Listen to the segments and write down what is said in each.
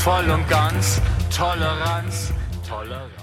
voll und ganz, Toleranz, Toleranz.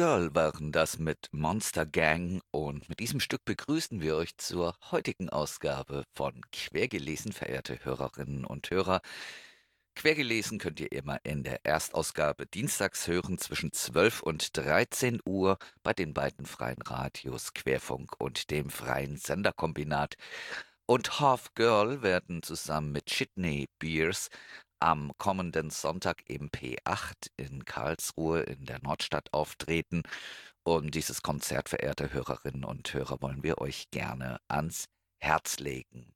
Girl waren das mit Monster Gang und mit diesem Stück begrüßen wir euch zur heutigen Ausgabe von Quergelesen, verehrte Hörerinnen und Hörer. Quergelesen könnt ihr immer in der Erstausgabe dienstags hören zwischen 12 und 13 Uhr bei den beiden freien Radios Querfunk und dem freien Senderkombinat. Und Half Girl werden zusammen mit Chitney Beers am kommenden Sonntag im P8 in Karlsruhe in der Nordstadt auftreten. Und dieses Konzert, verehrte Hörerinnen und Hörer, wollen wir euch gerne ans Herz legen.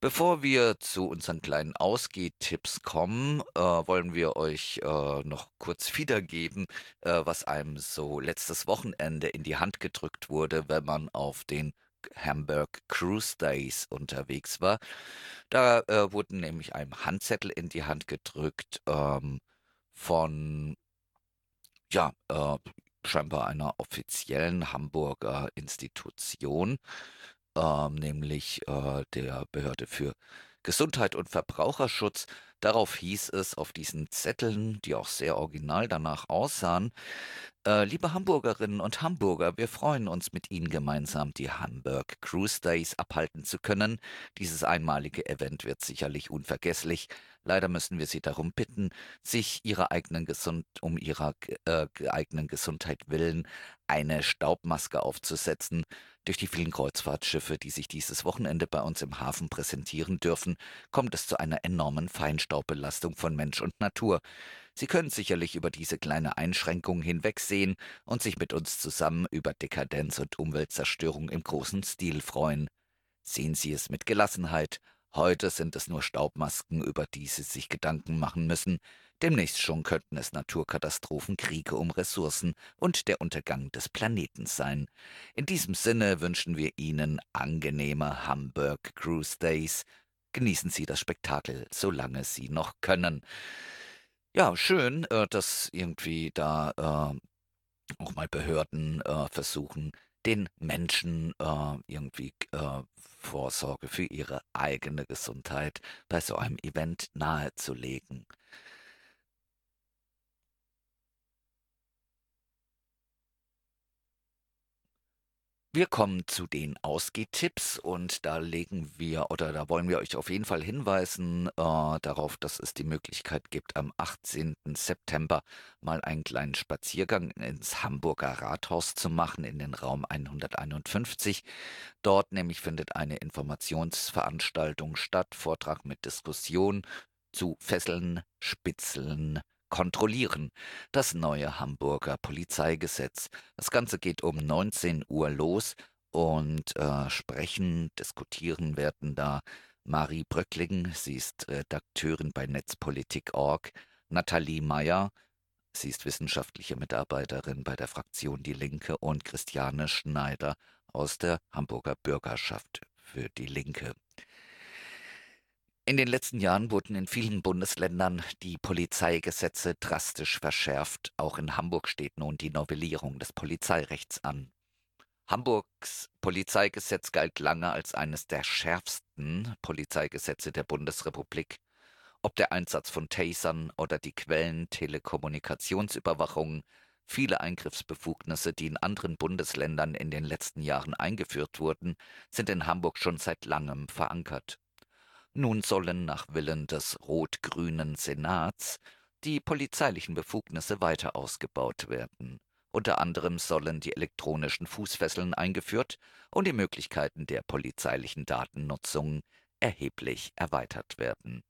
Bevor wir zu unseren kleinen Ausgehtipps kommen, äh, wollen wir euch äh, noch kurz wiedergeben, äh, was einem so letztes Wochenende in die Hand gedrückt wurde, wenn man auf den Hamburg Cruise Days unterwegs war. Da äh, wurden nämlich einem Handzettel in die Hand gedrückt ähm, von ja, äh, scheinbar einer offiziellen Hamburger Institution, ähm, nämlich äh, der Behörde für Gesundheit und Verbraucherschutz. Darauf hieß es auf diesen Zetteln, die auch sehr original danach aussahen, äh, liebe Hamburgerinnen und Hamburger, wir freuen uns mit Ihnen gemeinsam die Hamburg Cruise Days abhalten zu können. Dieses einmalige Event wird sicherlich unvergesslich. Leider müssen wir Sie darum bitten, sich ihrer eigenen Gesund um ihrer äh, eigenen Gesundheit willen eine Staubmaske aufzusetzen. Durch die vielen Kreuzfahrtschiffe, die sich dieses Wochenende bei uns im Hafen präsentieren dürfen, kommt es zu einer enormen Feinstaubbelastung von Mensch und Natur. Sie können sicherlich über diese kleine Einschränkung hinwegsehen und sich mit uns zusammen über Dekadenz und Umweltzerstörung im großen Stil freuen. Sehen Sie es mit Gelassenheit. Heute sind es nur Staubmasken, über die Sie sich Gedanken machen müssen. Demnächst schon könnten es Naturkatastrophen, Kriege um Ressourcen und der Untergang des Planeten sein. In diesem Sinne wünschen wir Ihnen angenehme Hamburg Cruise Days. Genießen Sie das Spektakel, solange Sie noch können. Ja, schön, äh, dass irgendwie da äh, auch mal Behörden äh, versuchen, den Menschen äh, irgendwie äh, Vorsorge für ihre eigene Gesundheit bei so einem Event nahezulegen. Wir kommen zu den Ausgehtipps und da legen wir oder da wollen wir euch auf jeden Fall hinweisen äh, darauf, dass es die Möglichkeit gibt, am 18. September mal einen kleinen Spaziergang ins Hamburger Rathaus zu machen, in den Raum 151. Dort nämlich findet eine Informationsveranstaltung statt, Vortrag mit Diskussion zu Fesseln, Spitzeln, kontrollieren. Das neue Hamburger Polizeigesetz. Das Ganze geht um 19 Uhr los und äh, sprechen, diskutieren werden da Marie Bröckling, sie ist Redakteurin bei Netzpolitik.org, Nathalie Meyer, sie ist wissenschaftliche Mitarbeiterin bei der Fraktion Die Linke und Christiane Schneider aus der Hamburger Bürgerschaft für Die Linke. In den letzten Jahren wurden in vielen Bundesländern die Polizeigesetze drastisch verschärft. Auch in Hamburg steht nun die Novellierung des Polizeirechts an. Hamburgs Polizeigesetz galt lange als eines der schärfsten Polizeigesetze der Bundesrepublik. Ob der Einsatz von Tasern oder die Quellen Telekommunikationsüberwachung, viele Eingriffsbefugnisse, die in anderen Bundesländern in den letzten Jahren eingeführt wurden, sind in Hamburg schon seit langem verankert. Nun sollen nach Willen des rot-grünen Senats die polizeilichen Befugnisse weiter ausgebaut werden. Unter anderem sollen die elektronischen Fußfesseln eingeführt und die Möglichkeiten der polizeilichen Datennutzung erheblich erweitert werden.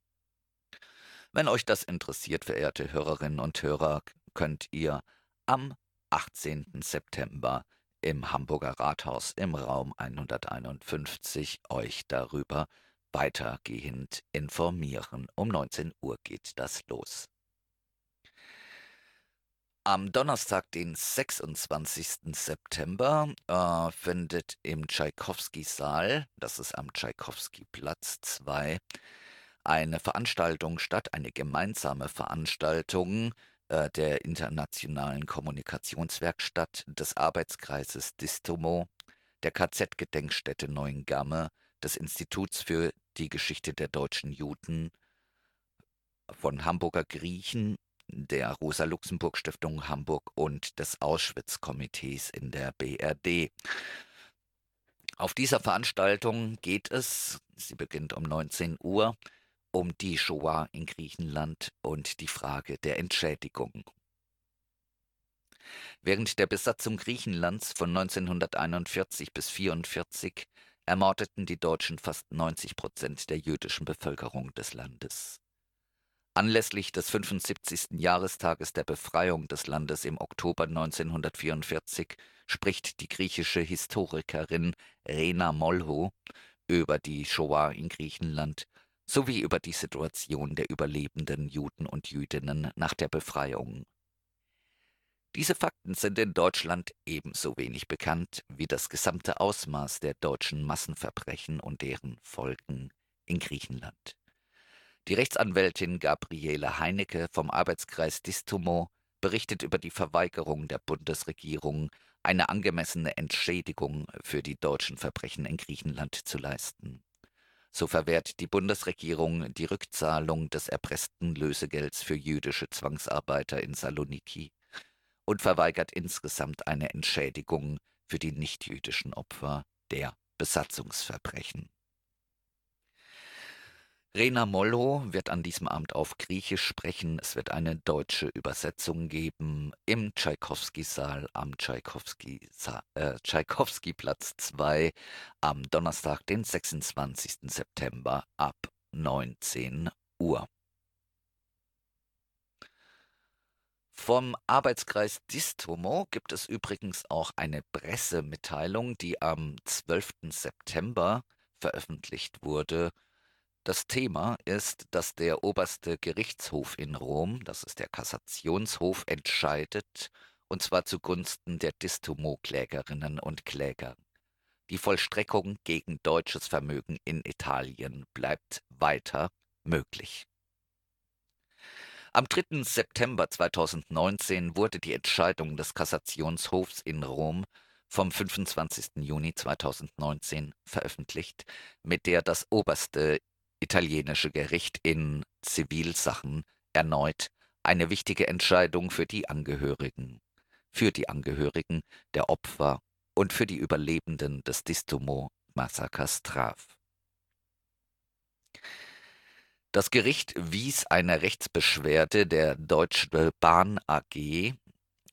Wenn euch das interessiert, verehrte Hörerinnen und Hörer, könnt ihr am 18. September im Hamburger Rathaus im Raum 151 euch darüber weitergehend informieren. Um 19 Uhr geht das los. Am Donnerstag, den 26. September, äh, findet im Tschaikowski-Saal, das ist am Tschaikowski-Platz 2, eine Veranstaltung statt, eine gemeinsame Veranstaltung äh, der Internationalen Kommunikationswerkstatt des Arbeitskreises Distomo, der KZ-Gedenkstätte Neuengamme, des Instituts für die Geschichte der deutschen Juden, von Hamburger Griechen, der Rosa-Luxemburg-Stiftung Hamburg und des Auschwitz-Komitees in der BRD. Auf dieser Veranstaltung geht es, sie beginnt um 19 Uhr, um die Shoah in Griechenland und die Frage der Entschädigung. Während der Besatzung Griechenlands von 1941 bis 1944 ermordeten die Deutschen fast 90 Prozent der jüdischen Bevölkerung des Landes. Anlässlich des 75. Jahrestages der Befreiung des Landes im Oktober 1944 spricht die griechische Historikerin Rena Molho über die Shoah in Griechenland sowie über die Situation der überlebenden Juden und Jüdinnen nach der Befreiung diese Fakten sind in Deutschland ebenso wenig bekannt wie das gesamte Ausmaß der deutschen Massenverbrechen und deren Folgen in Griechenland. Die Rechtsanwältin Gabriele Heinecke vom Arbeitskreis Distomo berichtet über die Verweigerung der Bundesregierung, eine angemessene Entschädigung für die deutschen Verbrechen in Griechenland zu leisten. So verwehrt die Bundesregierung die Rückzahlung des erpressten Lösegelds für jüdische Zwangsarbeiter in Saloniki und verweigert insgesamt eine Entschädigung für die nichtjüdischen Opfer der Besatzungsverbrechen. Rena Mollo wird an diesem Abend auf Griechisch sprechen. Es wird eine deutsche Übersetzung geben im Tschaikowski-Saal am äh, Tschaikowski-Platz 2 am Donnerstag, den 26. September ab 19 Uhr. Vom Arbeitskreis Distomo gibt es übrigens auch eine Pressemitteilung, die am 12. September veröffentlicht wurde. Das Thema ist, dass der oberste Gerichtshof in Rom, das ist der Kassationshof, entscheidet, und zwar zugunsten der Distomo-Klägerinnen und Kläger. Die Vollstreckung gegen deutsches Vermögen in Italien bleibt weiter möglich. Am 3. September 2019 wurde die Entscheidung des Kassationshofs in Rom vom 25. Juni 2019 veröffentlicht, mit der das oberste italienische Gericht in Zivilsachen erneut eine wichtige Entscheidung für die Angehörigen, für die Angehörigen der Opfer und für die Überlebenden des Distomo-Massakers traf. Das Gericht wies eine Rechtsbeschwerde der Deutsche Bahn AG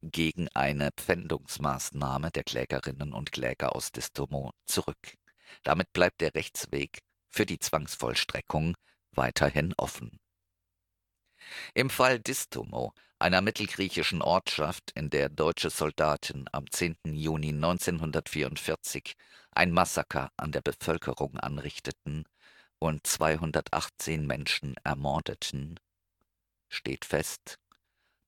gegen eine Pfändungsmaßnahme der Klägerinnen und Kläger aus Distomo zurück. Damit bleibt der Rechtsweg für die Zwangsvollstreckung weiterhin offen. Im Fall Distomo, einer mittelgriechischen Ortschaft, in der deutsche Soldaten am 10. Juni 1944 ein Massaker an der Bevölkerung anrichteten und 218 Menschen ermordeten, steht fest,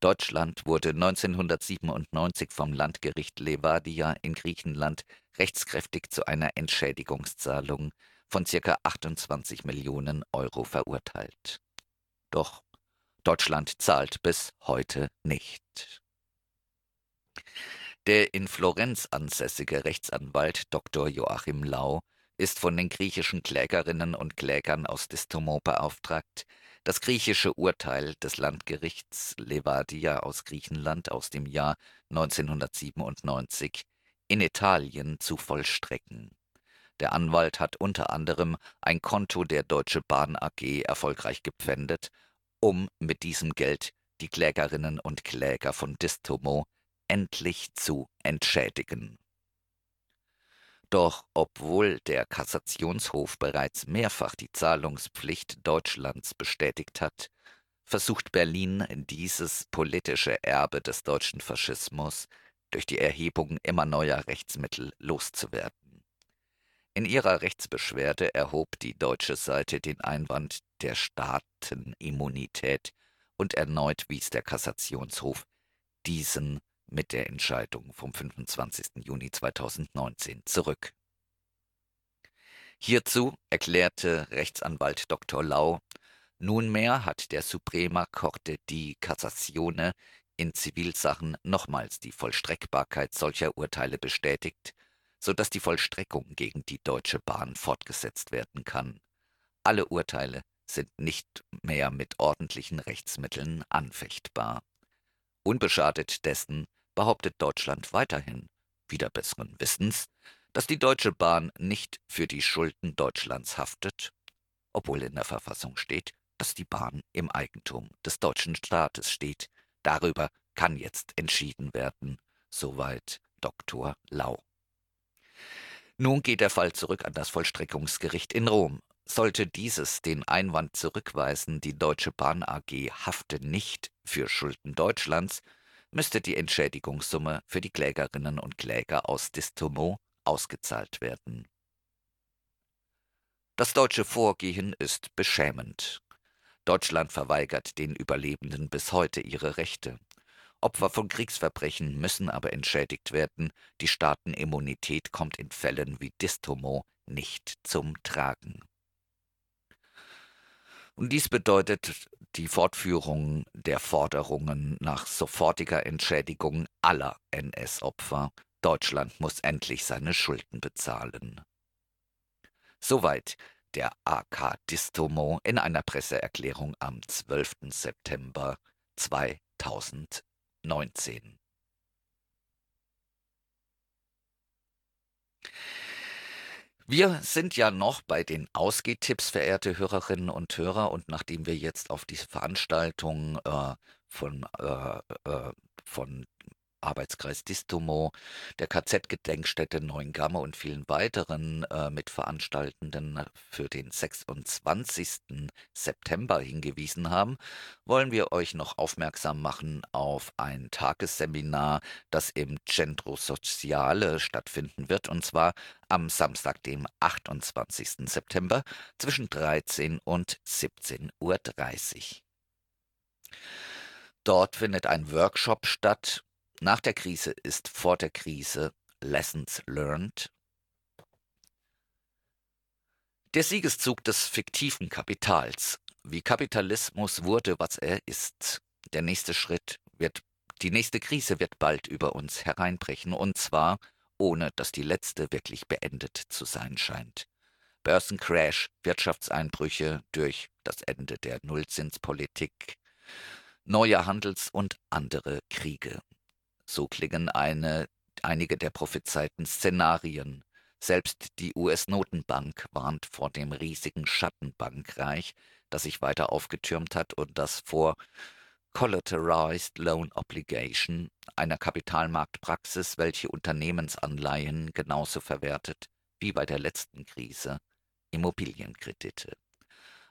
Deutschland wurde 1997 vom Landgericht Levadia in Griechenland rechtskräftig zu einer Entschädigungszahlung von ca. 28 Millionen Euro verurteilt. Doch Deutschland zahlt bis heute nicht. Der in Florenz ansässige Rechtsanwalt Dr. Joachim Lau ist von den griechischen Klägerinnen und Klägern aus Distomo beauftragt, das griechische Urteil des Landgerichts Levadia aus Griechenland aus dem Jahr 1997 in Italien zu vollstrecken. Der Anwalt hat unter anderem ein Konto der Deutsche Bahn AG erfolgreich gepfändet, um mit diesem Geld die Klägerinnen und Kläger von Distomo endlich zu entschädigen. Doch obwohl der Kassationshof bereits mehrfach die Zahlungspflicht Deutschlands bestätigt hat, versucht Berlin dieses politische Erbe des deutschen Faschismus durch die Erhebung immer neuer Rechtsmittel loszuwerden. In ihrer Rechtsbeschwerde erhob die deutsche Seite den Einwand der Staatenimmunität und erneut wies der Kassationshof diesen mit der Entscheidung vom 25. Juni 2019 zurück. Hierzu erklärte Rechtsanwalt Dr. Lau, nunmehr hat der Suprema Corte di Cassazione in Zivilsachen nochmals die Vollstreckbarkeit solcher Urteile bestätigt so dass die Vollstreckung gegen die Deutsche Bahn fortgesetzt werden kann. Alle Urteile sind nicht mehr mit ordentlichen Rechtsmitteln anfechtbar. Unbeschadet dessen behauptet Deutschland weiterhin, wieder besseren Wissens, dass die Deutsche Bahn nicht für die Schulden Deutschlands haftet, obwohl in der Verfassung steht, dass die Bahn im Eigentum des deutschen Staates steht. Darüber kann jetzt entschieden werden. Soweit Dr. Lau. Nun geht der Fall zurück an das Vollstreckungsgericht in Rom. Sollte dieses den Einwand zurückweisen, die Deutsche Bahn AG hafte nicht für Schulden Deutschlands, müsste die Entschädigungssumme für die Klägerinnen und Kläger aus Distomo ausgezahlt werden. Das deutsche Vorgehen ist beschämend. Deutschland verweigert den Überlebenden bis heute ihre Rechte. Opfer von Kriegsverbrechen müssen aber entschädigt werden. Die Staatenimmunität kommt in Fällen wie Distomo nicht zum Tragen. Und dies bedeutet die Fortführung der Forderungen nach sofortiger Entschädigung aller NS-Opfer. Deutschland muss endlich seine Schulden bezahlen. Soweit der AK Distomo in einer Presseerklärung am 12. September 2019. Wir sind ja noch bei den Ausgehtipps, verehrte Hörerinnen und Hörer, und nachdem wir jetzt auf diese Veranstaltung äh, von, äh, äh, von Arbeitskreis Distomo, der KZ-Gedenkstätte Neuengamme und vielen weiteren äh, Mitveranstaltenden für den 26. September hingewiesen haben, wollen wir euch noch aufmerksam machen auf ein Tagesseminar, das im Centro Sociale stattfinden wird, und zwar am Samstag, dem 28. September zwischen 13 und 17.30 Uhr. Dort findet ein Workshop statt. Nach der Krise ist vor der Krise Lessons Learned. Der Siegeszug des fiktiven Kapitals. Wie Kapitalismus wurde, was er ist. Der nächste Schritt wird, die nächste Krise wird bald über uns hereinbrechen, und zwar ohne dass die letzte wirklich beendet zu sein scheint. Börsencrash, Wirtschaftseinbrüche durch das Ende der Nullzinspolitik, neue Handels- und andere Kriege. So klingen eine, einige der prophezeiten Szenarien. Selbst die US-Notenbank warnt vor dem riesigen Schattenbankreich, das sich weiter aufgetürmt hat und das vor Collateralized Loan Obligation, einer Kapitalmarktpraxis, welche Unternehmensanleihen genauso verwertet wie bei der letzten Krise Immobilienkredite.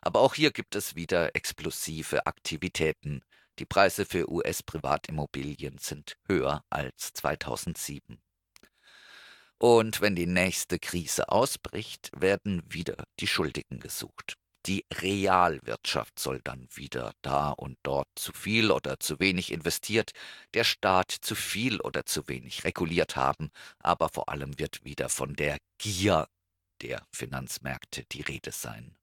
Aber auch hier gibt es wieder explosive Aktivitäten. Die Preise für US-Privatimmobilien sind höher als 2007. Und wenn die nächste Krise ausbricht, werden wieder die Schuldigen gesucht. Die Realwirtschaft soll dann wieder da und dort zu viel oder zu wenig investiert, der Staat zu viel oder zu wenig reguliert haben, aber vor allem wird wieder von der Gier der Finanzmärkte die Rede sein.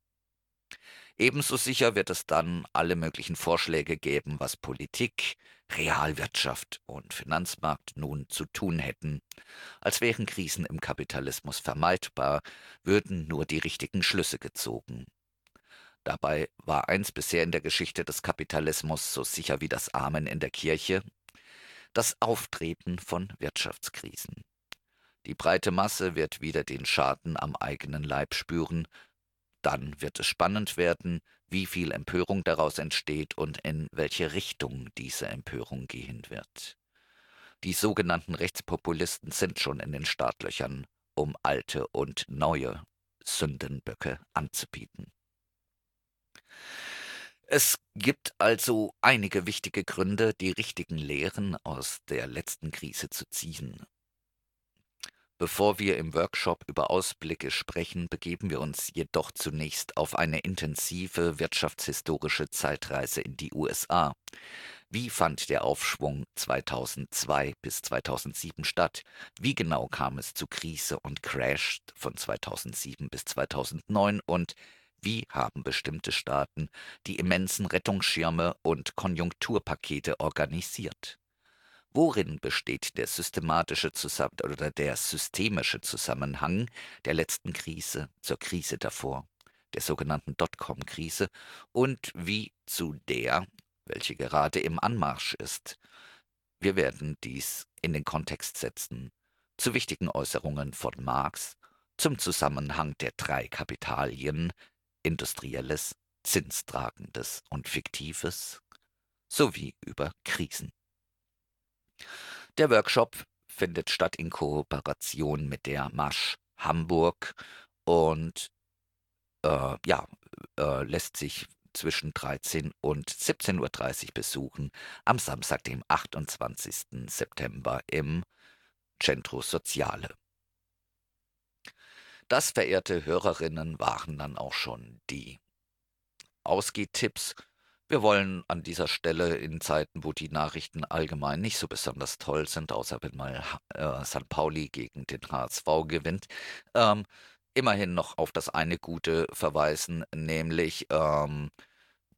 Ebenso sicher wird es dann alle möglichen Vorschläge geben, was Politik, Realwirtschaft und Finanzmarkt nun zu tun hätten. Als wären Krisen im Kapitalismus vermeidbar, würden nur die richtigen Schlüsse gezogen. Dabei war eins bisher in der Geschichte des Kapitalismus so sicher wie das Amen in der Kirche, das Auftreten von Wirtschaftskrisen. Die breite Masse wird wieder den Schaden am eigenen Leib spüren, dann wird es spannend werden, wie viel Empörung daraus entsteht und in welche Richtung diese Empörung gehen wird. Die sogenannten Rechtspopulisten sind schon in den Startlöchern, um alte und neue Sündenböcke anzubieten. Es gibt also einige wichtige Gründe, die richtigen Lehren aus der letzten Krise zu ziehen. Bevor wir im Workshop über Ausblicke sprechen, begeben wir uns jedoch zunächst auf eine intensive wirtschaftshistorische Zeitreise in die USA. Wie fand der Aufschwung 2002 bis 2007 statt? Wie genau kam es zu Krise und Crash von 2007 bis 2009? Und wie haben bestimmte Staaten die immensen Rettungsschirme und Konjunkturpakete organisiert? Worin besteht der systematische Zusammen oder der systemische Zusammenhang der letzten Krise zur Krise davor, der sogenannten Dotcom-Krise, und wie zu der, welche gerade im Anmarsch ist? Wir werden dies in den Kontext setzen zu wichtigen Äußerungen von Marx zum Zusammenhang der drei Kapitalien industrielles, zinstragendes und fiktives sowie über Krisen. Der Workshop findet statt in Kooperation mit der Masch Hamburg und äh, ja, äh, lässt sich zwischen 13 und 17.30 Uhr besuchen am Samstag, dem 28. September im Centro Soziale. Das, verehrte Hörerinnen, waren dann auch schon die Ausgehtipps wir wollen an dieser Stelle in Zeiten, wo die Nachrichten allgemein nicht so besonders toll sind, außer wenn mal äh, St. Pauli gegen den HSV gewinnt, ähm, immerhin noch auf das eine Gute verweisen, nämlich ähm,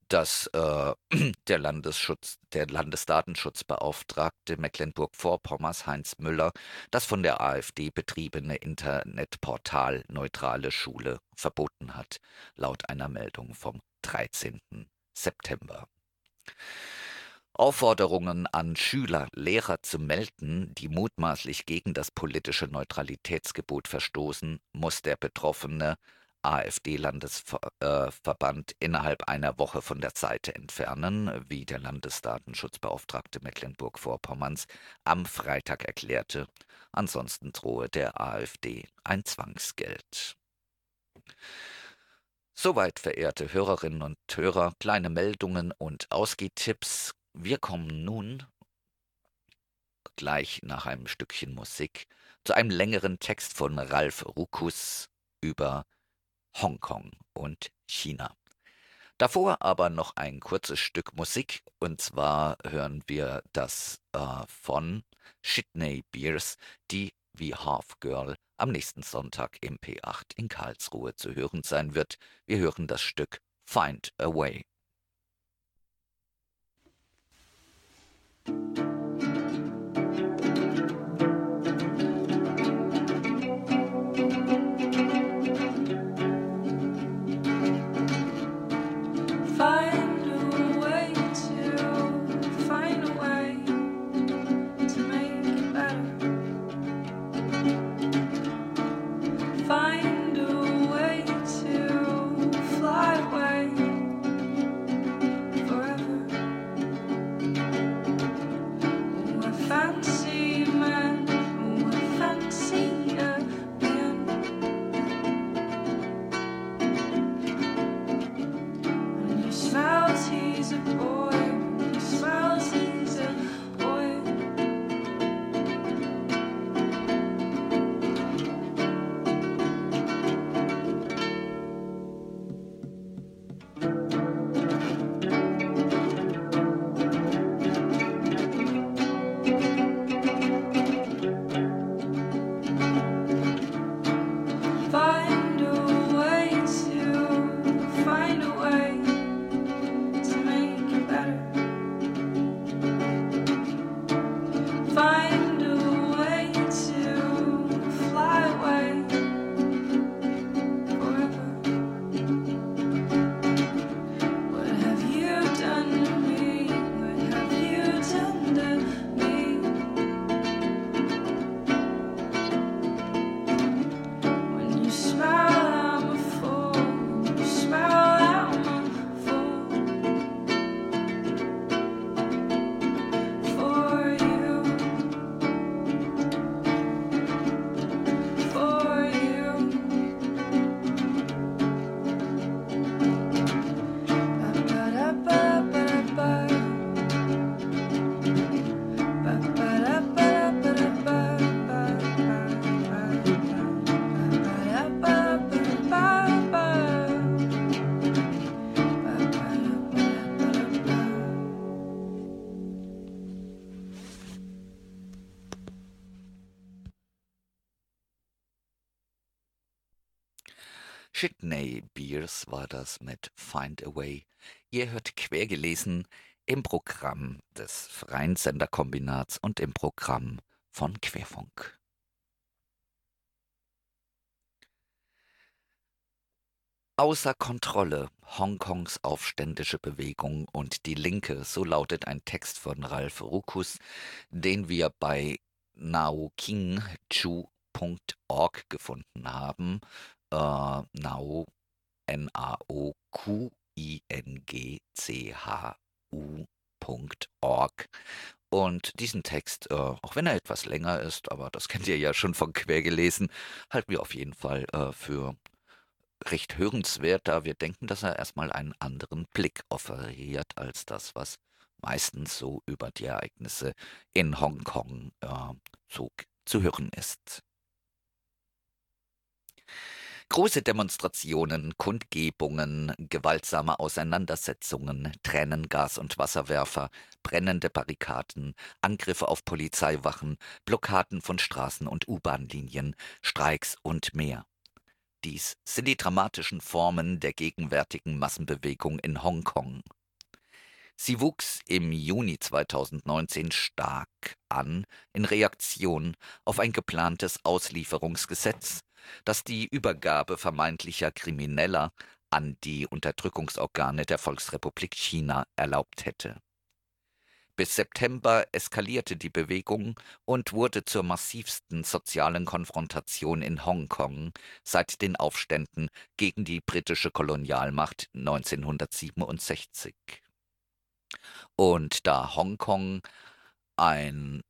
dass äh, der, Landesschutz, der Landesdatenschutzbeauftragte Mecklenburg-Vorpommerns Heinz Müller das von der AfD betriebene Internetportal Neutrale Schule verboten hat, laut einer Meldung vom 13. September. Aufforderungen an Schüler, Lehrer zu melden, die mutmaßlich gegen das politische Neutralitätsgebot verstoßen, muss der betroffene AfD-Landesverband innerhalb einer Woche von der Seite entfernen, wie der Landesdatenschutzbeauftragte Mecklenburg-Vorpommerns am Freitag erklärte. Ansonsten drohe der AfD ein Zwangsgeld. Soweit, verehrte Hörerinnen und Hörer, kleine Meldungen und Ausgehtipps. Wir kommen nun gleich nach einem Stückchen Musik zu einem längeren Text von Ralf Rukus über Hongkong und China. Davor aber noch ein kurzes Stück Musik und zwar hören wir das äh, von Shitney Beers, die wie Half Girl am nächsten Sonntag im P8 in Karlsruhe zu hören sein wird. Wir hören das Stück Find a Way. Das mit Find a Way. Ihr hört quergelesen im Programm des Freien Senderkombinats und im Programm von Querfunk. Außer Kontrolle Hongkongs aufständische Bewegung und die Linke, so lautet ein Text von Ralf Rukus, den wir bei naokingchu.org gefunden haben. Äh, Nao, N-A-O-Q-I-N-G-C-H-U.org. Und diesen Text, äh, auch wenn er etwas länger ist, aber das kennt ihr ja schon von quer gelesen, halten wir auf jeden Fall äh, für recht hörenswert, da wir denken, dass er erstmal einen anderen Blick offeriert als das, was meistens so über die Ereignisse in Hongkong äh, so zu hören ist. Große Demonstrationen, Kundgebungen, gewaltsame Auseinandersetzungen, Tränengas und Wasserwerfer, brennende Barrikaden, Angriffe auf Polizeiwachen, Blockaden von Straßen und U-Bahn-Linien, Streiks und mehr. Dies sind die dramatischen Formen der gegenwärtigen Massenbewegung in Hongkong. Sie wuchs im Juni 2019 stark an in Reaktion auf ein geplantes Auslieferungsgesetz, das die Übergabe vermeintlicher Krimineller an die Unterdrückungsorgane der Volksrepublik China erlaubt hätte. Bis September eskalierte die Bewegung und wurde zur massivsten sozialen Konfrontation in Hongkong seit den Aufständen gegen die britische Kolonialmacht 1967. Und da Hongkong ein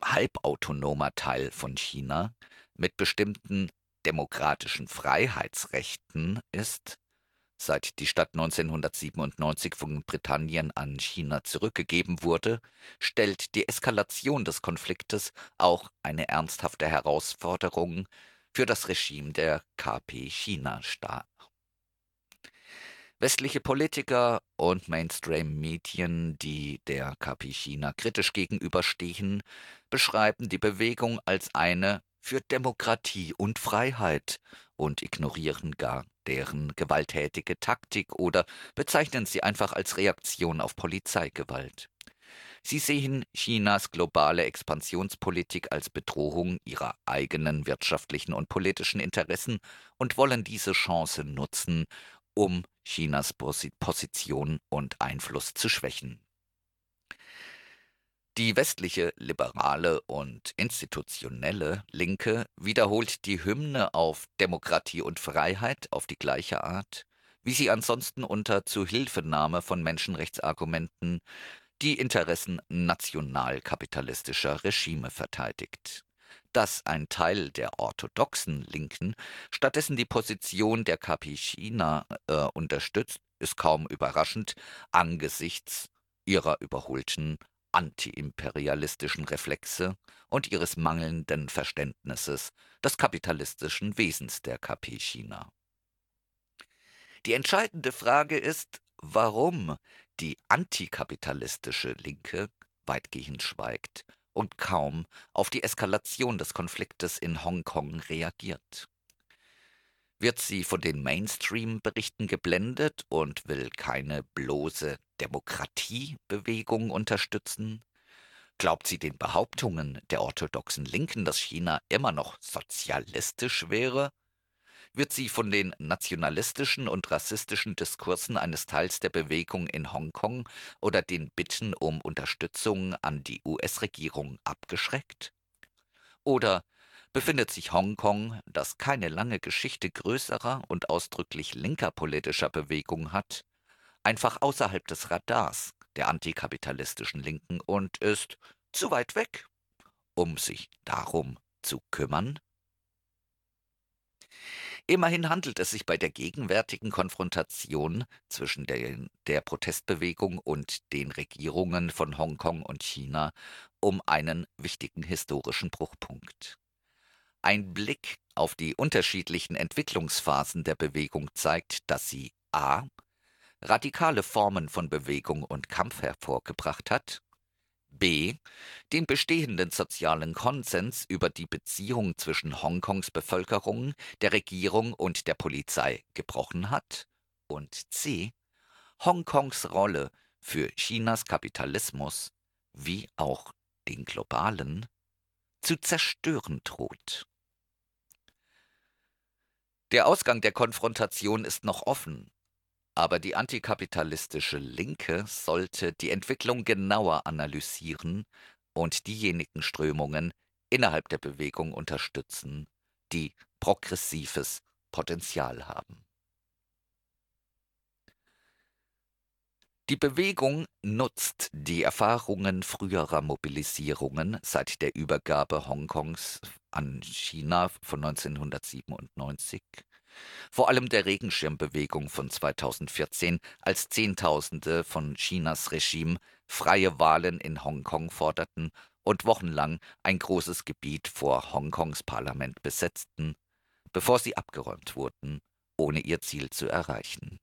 halbautonomer Teil von China mit bestimmten demokratischen Freiheitsrechten ist, seit die Stadt 1997 von Britannien an China zurückgegeben wurde, stellt die Eskalation des Konfliktes auch eine ernsthafte Herausforderung für das Regime der KP China dar. Westliche Politiker und Mainstream-Medien, die der KP China kritisch gegenüberstehen, beschreiben die Bewegung als eine für Demokratie und Freiheit und ignorieren gar deren gewalttätige Taktik oder bezeichnen sie einfach als Reaktion auf Polizeigewalt. Sie sehen Chinas globale Expansionspolitik als Bedrohung ihrer eigenen wirtschaftlichen und politischen Interessen und wollen diese Chance nutzen, um Chinas Position und Einfluss zu schwächen. Die westliche liberale und institutionelle Linke wiederholt die Hymne auf Demokratie und Freiheit auf die gleiche Art, wie sie ansonsten unter Zuhilfenahme von Menschenrechtsargumenten die Interessen nationalkapitalistischer Regime verteidigt. Dass ein Teil der orthodoxen Linken stattdessen die Position der KP China äh, unterstützt, ist kaum überraschend angesichts ihrer überholten antiimperialistischen Reflexe und ihres mangelnden Verständnisses des kapitalistischen Wesens der KP China. Die entscheidende Frage ist, warum die antikapitalistische Linke weitgehend schweigt und kaum auf die Eskalation des Konfliktes in Hongkong reagiert. Wird sie von den Mainstream-Berichten geblendet und will keine bloße Demokratiebewegung unterstützen? Glaubt sie den Behauptungen der orthodoxen Linken, dass China immer noch sozialistisch wäre? Wird sie von den nationalistischen und rassistischen Diskursen eines Teils der Bewegung in Hongkong oder den Bitten um Unterstützung an die US-Regierung abgeschreckt? Oder befindet sich Hongkong, das keine lange Geschichte größerer und ausdrücklich linker politischer Bewegung hat, einfach außerhalb des Radars der antikapitalistischen Linken und ist zu weit weg, um sich darum zu kümmern? Immerhin handelt es sich bei der gegenwärtigen Konfrontation zwischen der, der, Protestbewegung und den Regierungen von Hongkong und China um einen wichtigen historischen Bruchpunkt. Ein Blick auf die unterschiedlichen Entwicklungsphasen der Bewegung zeigt, dass sie a. radikale Formen von Bewegung und Kampf hervorgebracht hat, b. den bestehenden sozialen Konsens über die Beziehung zwischen Hongkongs Bevölkerung, der Regierung und der Polizei gebrochen hat und c. Hongkongs Rolle für Chinas Kapitalismus wie auch den globalen zu zerstören droht. Der Ausgang der Konfrontation ist noch offen, aber die antikapitalistische Linke sollte die Entwicklung genauer analysieren und diejenigen Strömungen innerhalb der Bewegung unterstützen, die progressives Potenzial haben. Die Bewegung nutzt die Erfahrungen früherer Mobilisierungen seit der Übergabe Hongkongs an China von 1997 vor allem der Regenschirmbewegung von 2014, als Zehntausende von Chinas Regime freie Wahlen in Hongkong forderten und wochenlang ein großes Gebiet vor Hongkongs Parlament besetzten, bevor sie abgeräumt wurden, ohne ihr Ziel zu erreichen.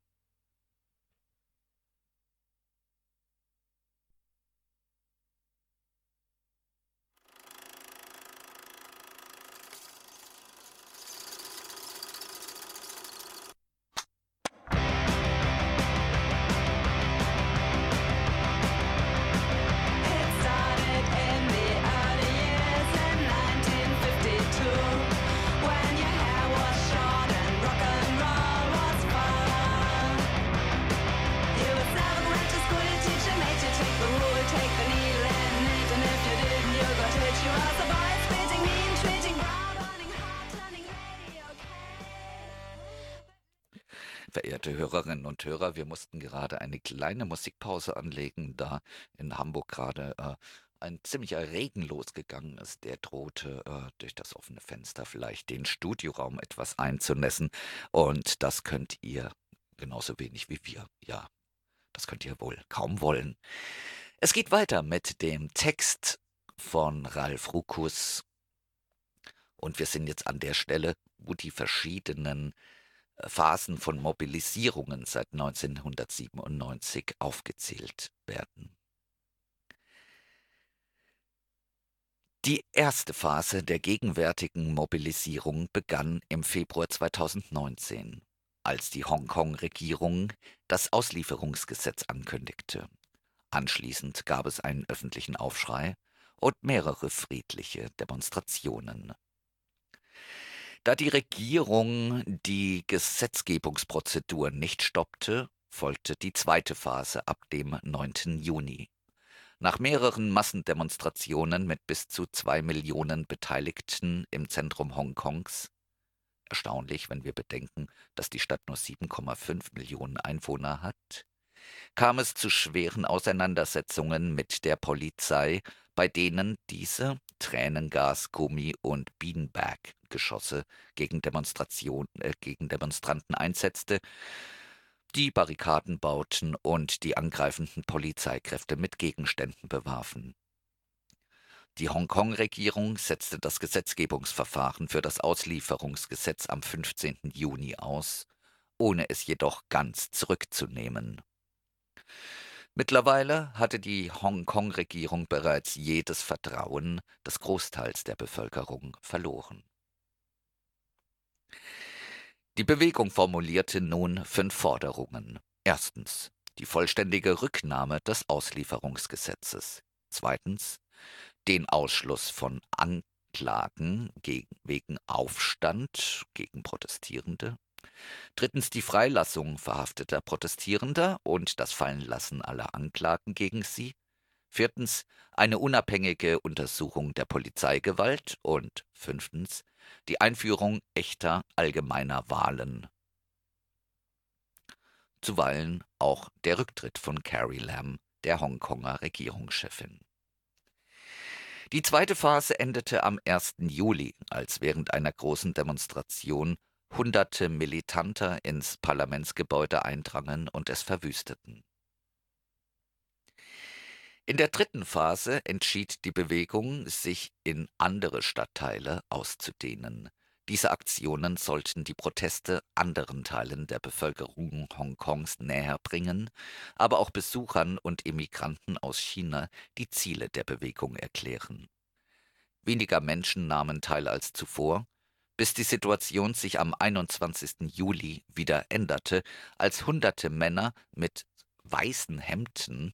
Verehrte Hörerinnen und Hörer, wir mussten gerade eine kleine Musikpause anlegen, da in Hamburg gerade äh, ein ziemlicher Regen losgegangen ist. Der drohte äh, durch das offene Fenster vielleicht den Studioraum etwas einzunässen. Und das könnt ihr genauso wenig wie wir. Ja, das könnt ihr wohl kaum wollen. Es geht weiter mit dem Text von Ralf Rukus. Und wir sind jetzt an der Stelle, wo die verschiedenen Phasen von Mobilisierungen seit 1997 aufgezählt werden. Die erste Phase der gegenwärtigen Mobilisierung begann im Februar 2019, als die Hongkong-Regierung das Auslieferungsgesetz ankündigte. Anschließend gab es einen öffentlichen Aufschrei und mehrere friedliche Demonstrationen. Da die Regierung die Gesetzgebungsprozedur nicht stoppte, folgte die zweite Phase ab dem 9. Juni. Nach mehreren Massendemonstrationen mit bis zu zwei Millionen Beteiligten im Zentrum Hongkongs erstaunlich, wenn wir bedenken, dass die Stadt nur 7,5 Millionen Einwohner hat, kam es zu schweren Auseinandersetzungen mit der Polizei, bei denen diese Tränengas, Gummi und Beanbag-Geschosse gegen, äh, gegen Demonstranten einsetzte, die Barrikaden bauten und die angreifenden Polizeikräfte mit Gegenständen bewarfen. Die Hongkong-Regierung setzte das Gesetzgebungsverfahren für das Auslieferungsgesetz am 15. Juni aus, ohne es jedoch ganz zurückzunehmen. Mittlerweile hatte die Hongkong-Regierung bereits jedes Vertrauen des Großteils der Bevölkerung verloren. Die Bewegung formulierte nun fünf Forderungen. Erstens die vollständige Rücknahme des Auslieferungsgesetzes. Zweitens den Ausschluss von Anklagen gegen, wegen Aufstand gegen Protestierende. Drittens die Freilassung verhafteter Protestierender und das Fallenlassen aller Anklagen gegen sie. Viertens eine unabhängige Untersuchung der Polizeigewalt und fünftens die Einführung echter allgemeiner Wahlen. Zuweilen auch der Rücktritt von Carrie Lam, der Hongkonger Regierungschefin. Die zweite Phase endete am 1. Juli, als während einer großen Demonstration hunderte Militanter ins Parlamentsgebäude eindrangen und es verwüsteten. In der dritten Phase entschied die Bewegung, sich in andere Stadtteile auszudehnen. Diese Aktionen sollten die Proteste anderen Teilen der Bevölkerung Hongkongs näher bringen, aber auch Besuchern und Immigranten aus China die Ziele der Bewegung erklären. Weniger Menschen nahmen teil als zuvor, bis die Situation sich am 21. Juli wieder änderte, als hunderte Männer mit weißen Hemden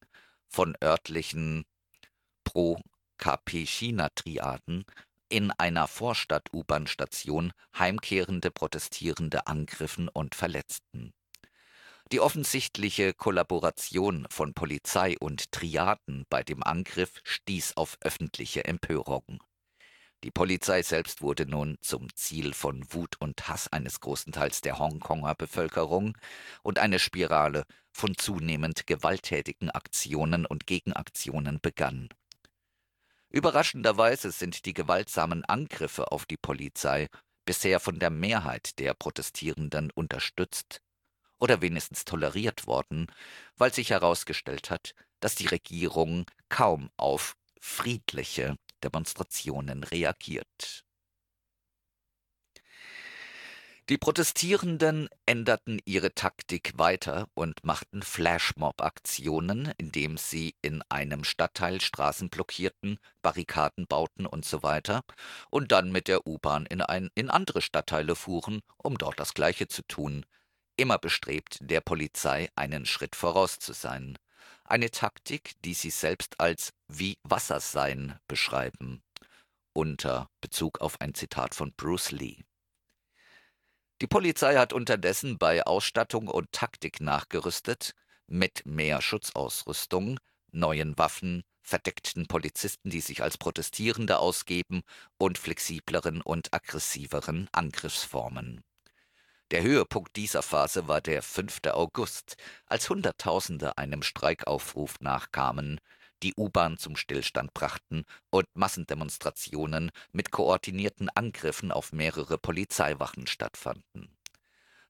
von örtlichen Pro-KP-China-Triaden in einer Vorstadt-U-Bahn-Station heimkehrende Protestierende angriffen und verletzten. Die offensichtliche Kollaboration von Polizei und Triaden bei dem Angriff stieß auf öffentliche Empörung. Die Polizei selbst wurde nun zum Ziel von Wut und Hass eines großen Teils der Hongkonger Bevölkerung und eine Spirale von zunehmend gewalttätigen Aktionen und Gegenaktionen begann. Überraschenderweise sind die gewaltsamen Angriffe auf die Polizei bisher von der Mehrheit der Protestierenden unterstützt oder wenigstens toleriert worden, weil sich herausgestellt hat, dass die Regierung kaum auf friedliche Demonstrationen reagiert. Die Protestierenden änderten ihre Taktik weiter und machten Flashmob-Aktionen, indem sie in einem Stadtteil Straßen blockierten, Barrikaden bauten und so weiter und dann mit der U-Bahn in, in andere Stadtteile fuhren, um dort das Gleiche zu tun, immer bestrebt, der Polizei einen Schritt voraus zu sein. Eine Taktik, die sie selbst als wie Wasser sein beschreiben, unter Bezug auf ein Zitat von Bruce Lee. Die Polizei hat unterdessen bei Ausstattung und Taktik nachgerüstet, mit mehr Schutzausrüstung, neuen Waffen, verdeckten Polizisten, die sich als Protestierende ausgeben, und flexibleren und aggressiveren Angriffsformen. Der Höhepunkt dieser Phase war der 5. August, als Hunderttausende einem Streikaufruf nachkamen, die U-Bahn zum Stillstand brachten und Massendemonstrationen mit koordinierten Angriffen auf mehrere Polizeiwachen stattfanden.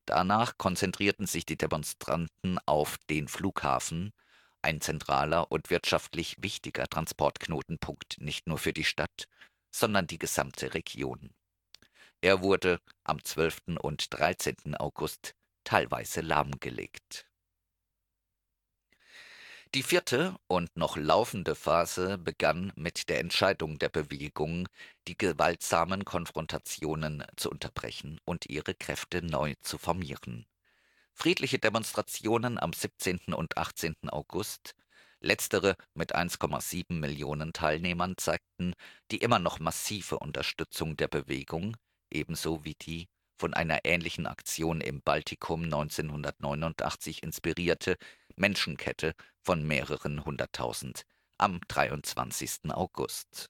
Danach konzentrierten sich die Demonstranten auf den Flughafen, ein zentraler und wirtschaftlich wichtiger Transportknotenpunkt nicht nur für die Stadt, sondern die gesamte Region. Er wurde am 12. und 13. August teilweise lahmgelegt. Die vierte und noch laufende Phase begann mit der Entscheidung der Bewegung, die gewaltsamen Konfrontationen zu unterbrechen und ihre Kräfte neu zu formieren. Friedliche Demonstrationen am 17. und 18. August, letztere mit 1,7 Millionen Teilnehmern, zeigten die immer noch massive Unterstützung der Bewegung, ebenso wie die von einer ähnlichen Aktion im Baltikum 1989 inspirierte Menschenkette von mehreren hunderttausend am 23. August.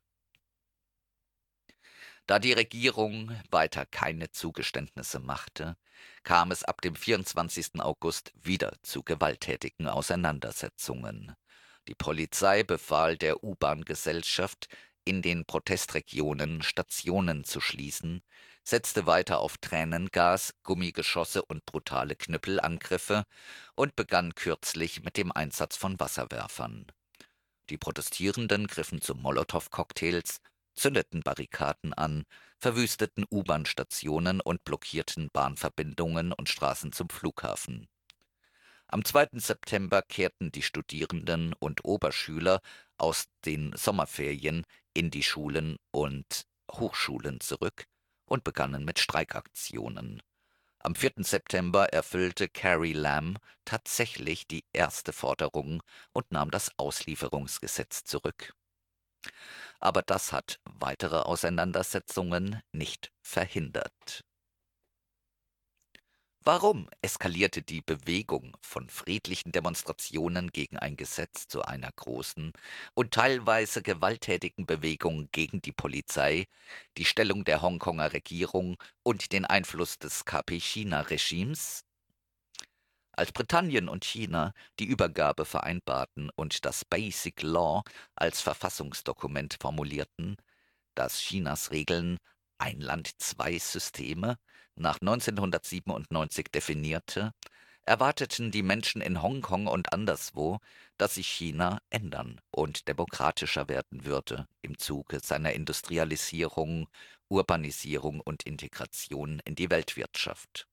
Da die Regierung weiter keine Zugeständnisse machte, kam es ab dem 24. August wieder zu gewalttätigen Auseinandersetzungen. Die Polizei befahl der U-Bahn-Gesellschaft, in den Protestregionen Stationen zu schließen, setzte weiter auf Tränengas, Gummigeschosse und brutale Knüppelangriffe und begann kürzlich mit dem Einsatz von Wasserwerfern. Die Protestierenden griffen zu Molotow-Cocktails, zündeten Barrikaden an, verwüsteten U-Bahn-Stationen und blockierten Bahnverbindungen und Straßen zum Flughafen. Am 2. September kehrten die Studierenden und Oberschüler aus den Sommerferien in die Schulen und Hochschulen zurück und begannen mit Streikaktionen. Am 4. September erfüllte Carrie Lam tatsächlich die erste Forderung und nahm das Auslieferungsgesetz zurück. Aber das hat weitere Auseinandersetzungen nicht verhindert. Warum eskalierte die Bewegung von friedlichen Demonstrationen gegen ein Gesetz zu einer großen und teilweise gewalttätigen Bewegung gegen die Polizei, die Stellung der Hongkonger Regierung und den Einfluss des KP-China-Regimes? Als Britannien und China die Übergabe vereinbarten und das Basic Law als Verfassungsdokument formulierten, das Chinas Regeln ein Land, zwei Systeme nach 1997 definierte, erwarteten die Menschen in Hongkong und anderswo, dass sich China ändern und demokratischer werden würde im Zuge seiner Industrialisierung, Urbanisierung und Integration in die Weltwirtschaft.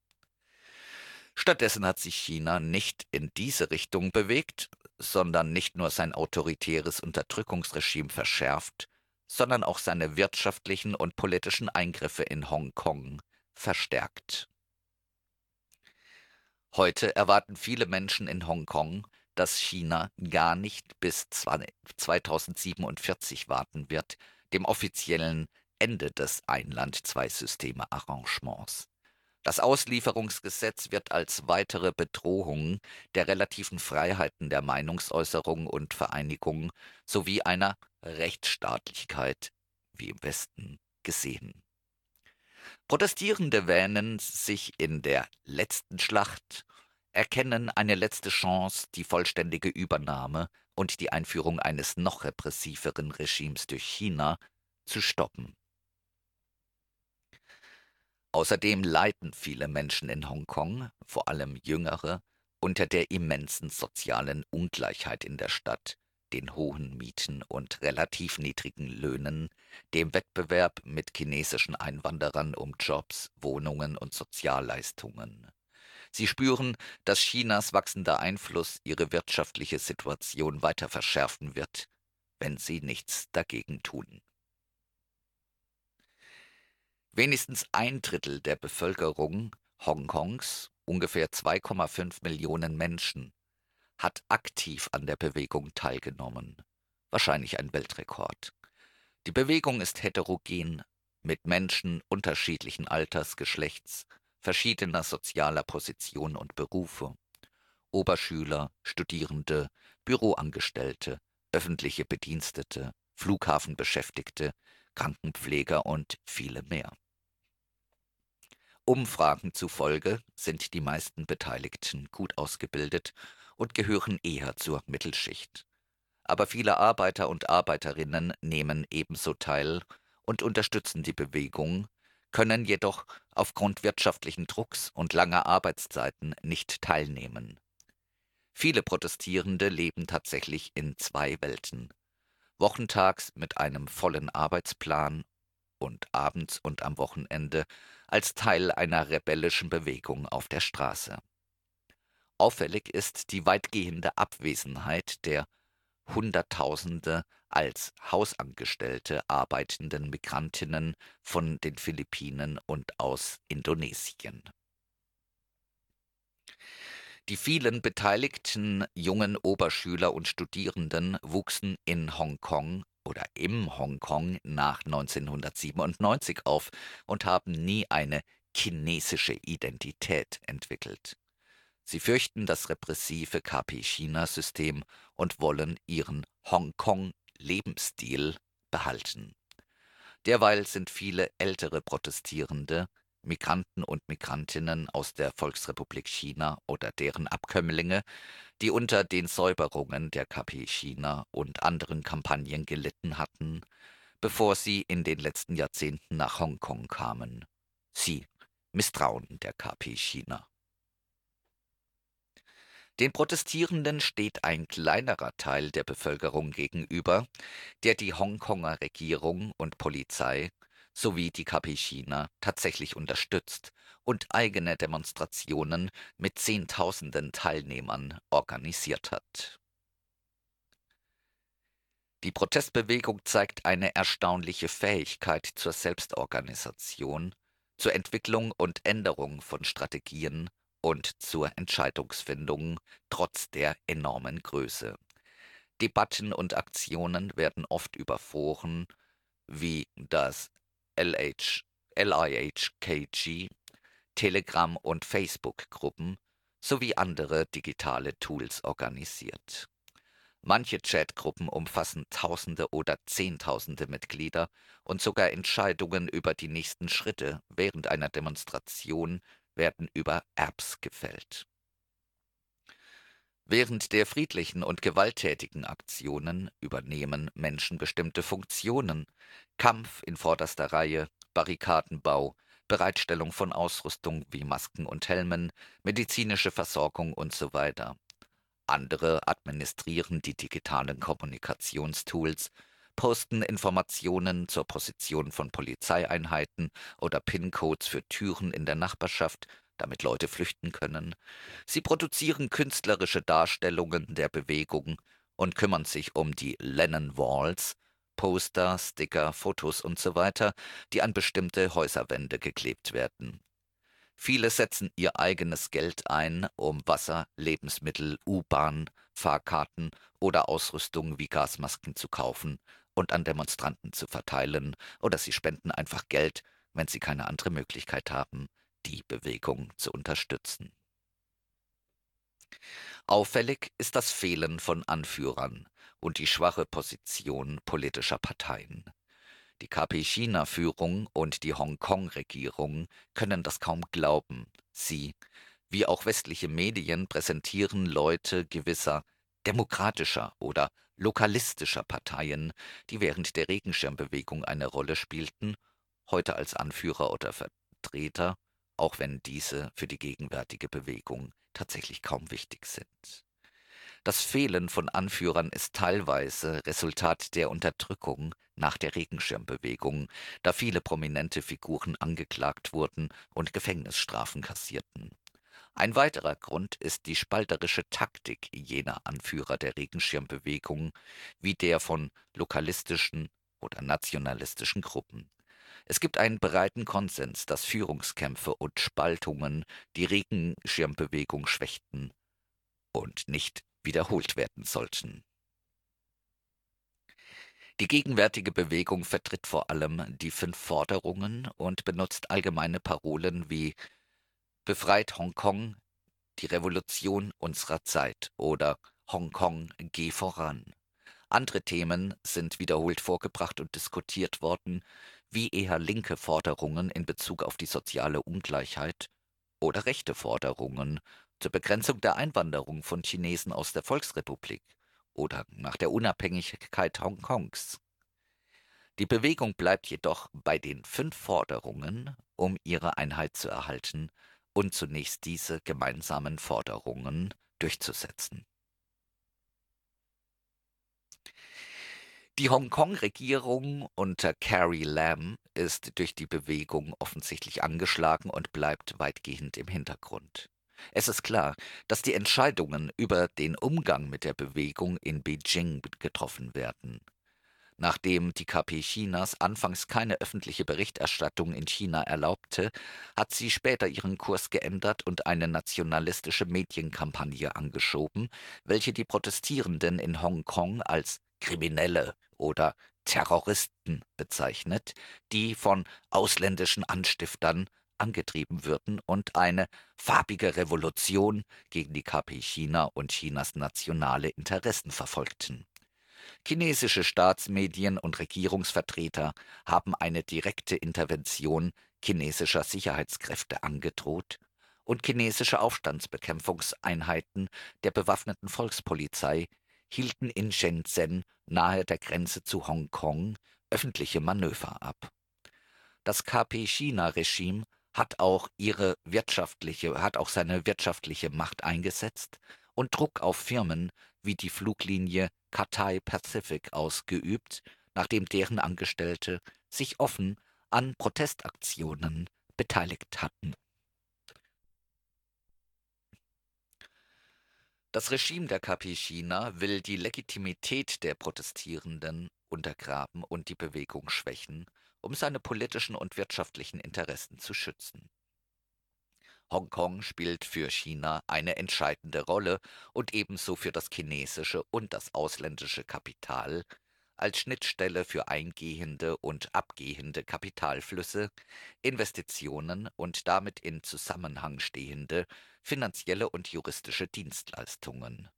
Stattdessen hat sich China nicht in diese Richtung bewegt, sondern nicht nur sein autoritäres Unterdrückungsregime verschärft, sondern auch seine wirtschaftlichen und politischen Eingriffe in Hongkong verstärkt. Heute erwarten viele Menschen in Hongkong, dass China gar nicht bis 2047 warten wird, dem offiziellen Ende des Einland-Zwei-Systeme-Arrangements. Das Auslieferungsgesetz wird als weitere Bedrohung der relativen Freiheiten der Meinungsäußerung und Vereinigung sowie einer Rechtsstaatlichkeit wie im Westen gesehen. Protestierende wähnen sich in der letzten Schlacht, erkennen eine letzte Chance, die vollständige Übernahme und die Einführung eines noch repressiveren Regimes durch China zu stoppen. Außerdem leiden viele Menschen in Hongkong, vor allem Jüngere, unter der immensen sozialen Ungleichheit in der Stadt, den hohen Mieten und relativ niedrigen Löhnen, dem Wettbewerb mit chinesischen Einwanderern um Jobs, Wohnungen und Sozialleistungen. Sie spüren, dass Chinas wachsender Einfluss ihre wirtschaftliche Situation weiter verschärfen wird, wenn sie nichts dagegen tun. Wenigstens ein Drittel der Bevölkerung Hongkongs, ungefähr 2,5 Millionen Menschen, hat aktiv an der Bewegung teilgenommen. Wahrscheinlich ein Weltrekord. Die Bewegung ist heterogen mit Menschen unterschiedlichen Alters, Geschlechts, verschiedener sozialer Position und Berufe. Oberschüler, Studierende, Büroangestellte, öffentliche Bedienstete, Flughafenbeschäftigte, Krankenpfleger und viele mehr. Umfragen zufolge sind die meisten Beteiligten gut ausgebildet und gehören eher zur Mittelschicht. Aber viele Arbeiter und Arbeiterinnen nehmen ebenso teil und unterstützen die Bewegung, können jedoch aufgrund wirtschaftlichen Drucks und langer Arbeitszeiten nicht teilnehmen. Viele Protestierende leben tatsächlich in zwei Welten. Wochentags mit einem vollen Arbeitsplan und abends und am Wochenende als Teil einer rebellischen Bewegung auf der Straße. Auffällig ist die weitgehende Abwesenheit der Hunderttausende als Hausangestellte arbeitenden Migrantinnen von den Philippinen und aus Indonesien. Die vielen beteiligten jungen Oberschüler und Studierenden wuchsen in Hongkong oder im Hongkong nach 1997 auf und haben nie eine chinesische Identität entwickelt. Sie fürchten das repressive KP-China-System und wollen ihren Hongkong-Lebensstil behalten. Derweil sind viele ältere Protestierende, Migranten und Migrantinnen aus der Volksrepublik China oder deren Abkömmlinge, die unter den Säuberungen der KP China und anderen Kampagnen gelitten hatten, bevor sie in den letzten Jahrzehnten nach Hongkong kamen. Sie misstrauen der KP China. Den Protestierenden steht ein kleinerer Teil der Bevölkerung gegenüber, der die Hongkonger Regierung und Polizei sowie die China tatsächlich unterstützt und eigene Demonstrationen mit Zehntausenden Teilnehmern organisiert hat. Die Protestbewegung zeigt eine erstaunliche Fähigkeit zur Selbstorganisation, zur Entwicklung und Änderung von Strategien und zur Entscheidungsfindung trotz der enormen Größe. Debatten und Aktionen werden oft über Foren wie das LH, LIHKG, Telegram und Facebook-Gruppen sowie andere digitale Tools organisiert. Manche Chatgruppen umfassen Tausende oder Zehntausende Mitglieder und sogar Entscheidungen über die nächsten Schritte während einer Demonstration werden über Apps gefällt. Während der friedlichen und gewalttätigen Aktionen übernehmen Menschen bestimmte Funktionen, Kampf in vorderster Reihe, Barrikadenbau, Bereitstellung von Ausrüstung wie Masken und Helmen, medizinische Versorgung und so. Andere administrieren die digitalen Kommunikationstools, posten Informationen zur Position von Polizeieinheiten oder PIN-Codes für Türen in der Nachbarschaft, damit Leute flüchten können. Sie produzieren künstlerische Darstellungen der Bewegung und kümmern sich um die Lennon Walls, Poster, Sticker, Fotos und so die an bestimmte Häuserwände geklebt werden. Viele setzen ihr eigenes Geld ein, um Wasser, Lebensmittel, U-Bahn, Fahrkarten oder Ausrüstung wie Gasmasken zu kaufen und an Demonstranten zu verteilen, oder sie spenden einfach Geld, wenn sie keine andere Möglichkeit haben, die Bewegung zu unterstützen. Auffällig ist das Fehlen von Anführern und die schwache Position politischer Parteien. Die KP-China-Führung und die Hongkong-Regierung können das kaum glauben. Sie, wie auch westliche Medien, präsentieren Leute gewisser demokratischer oder lokalistischer Parteien, die während der Regenschirmbewegung eine Rolle spielten, heute als Anführer oder Vertreter, auch wenn diese für die gegenwärtige Bewegung tatsächlich kaum wichtig sind. Das Fehlen von Anführern ist teilweise Resultat der Unterdrückung nach der Regenschirmbewegung, da viele prominente Figuren angeklagt wurden und Gefängnisstrafen kassierten. Ein weiterer Grund ist die spalterische Taktik jener Anführer der Regenschirmbewegung, wie der von lokalistischen oder nationalistischen Gruppen. Es gibt einen breiten Konsens, dass Führungskämpfe und Spaltungen die Regenschirmbewegung schwächten und nicht wiederholt werden sollten. Die gegenwärtige Bewegung vertritt vor allem die fünf Forderungen und benutzt allgemeine Parolen wie Befreit Hongkong, die Revolution unserer Zeit oder Hongkong, geh voran. Andere Themen sind wiederholt vorgebracht und diskutiert worden, wie eher linke Forderungen in Bezug auf die soziale Ungleichheit oder rechte Forderungen zur Begrenzung der Einwanderung von Chinesen aus der Volksrepublik oder nach der Unabhängigkeit Hongkongs. Die Bewegung bleibt jedoch bei den fünf Forderungen, um ihre Einheit zu erhalten und zunächst diese gemeinsamen Forderungen durchzusetzen. Die Hongkong-Regierung unter Carrie Lam ist durch die Bewegung offensichtlich angeschlagen und bleibt weitgehend im Hintergrund. Es ist klar, dass die Entscheidungen über den Umgang mit der Bewegung in Beijing getroffen werden. Nachdem die KP Chinas anfangs keine öffentliche Berichterstattung in China erlaubte, hat sie später ihren Kurs geändert und eine nationalistische Medienkampagne angeschoben, welche die Protestierenden in Hongkong als Kriminelle oder Terroristen bezeichnet, die von ausländischen Anstiftern angetrieben würden und eine farbige Revolution gegen die KP China und Chinas nationale Interessen verfolgten. Chinesische Staatsmedien und Regierungsvertreter haben eine direkte Intervention chinesischer Sicherheitskräfte angedroht und chinesische Aufstandsbekämpfungseinheiten der bewaffneten Volkspolizei hielten in Shenzhen nahe der Grenze zu Hongkong öffentliche Manöver ab. Das KP-China-Regime hat auch ihre wirtschaftliche, hat auch seine wirtschaftliche Macht eingesetzt und Druck auf Firmen wie die Fluglinie Cathay Pacific ausgeübt, nachdem deren Angestellte sich offen an Protestaktionen beteiligt hatten. Das Regime der KP China will die Legitimität der Protestierenden untergraben und die Bewegung schwächen, um seine politischen und wirtschaftlichen Interessen zu schützen. Hongkong spielt für China eine entscheidende Rolle und ebenso für das chinesische und das ausländische Kapital als Schnittstelle für eingehende und abgehende Kapitalflüsse, Investitionen und damit in Zusammenhang stehende finanzielle und juristische Dienstleistungen.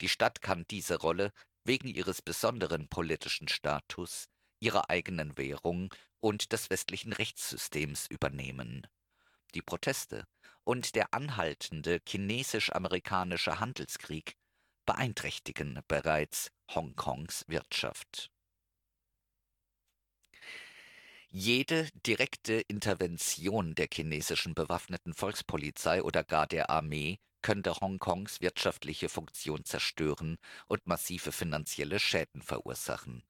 Die Stadt kann diese Rolle wegen ihres besonderen politischen Status, ihrer eigenen Währung und des westlichen Rechtssystems übernehmen. Die Proteste und der anhaltende chinesisch-amerikanische Handelskrieg beeinträchtigen bereits Hongkongs Wirtschaft. Jede direkte Intervention der chinesischen bewaffneten Volkspolizei oder gar der Armee könnte Hongkongs wirtschaftliche Funktion zerstören und massive finanzielle Schäden verursachen.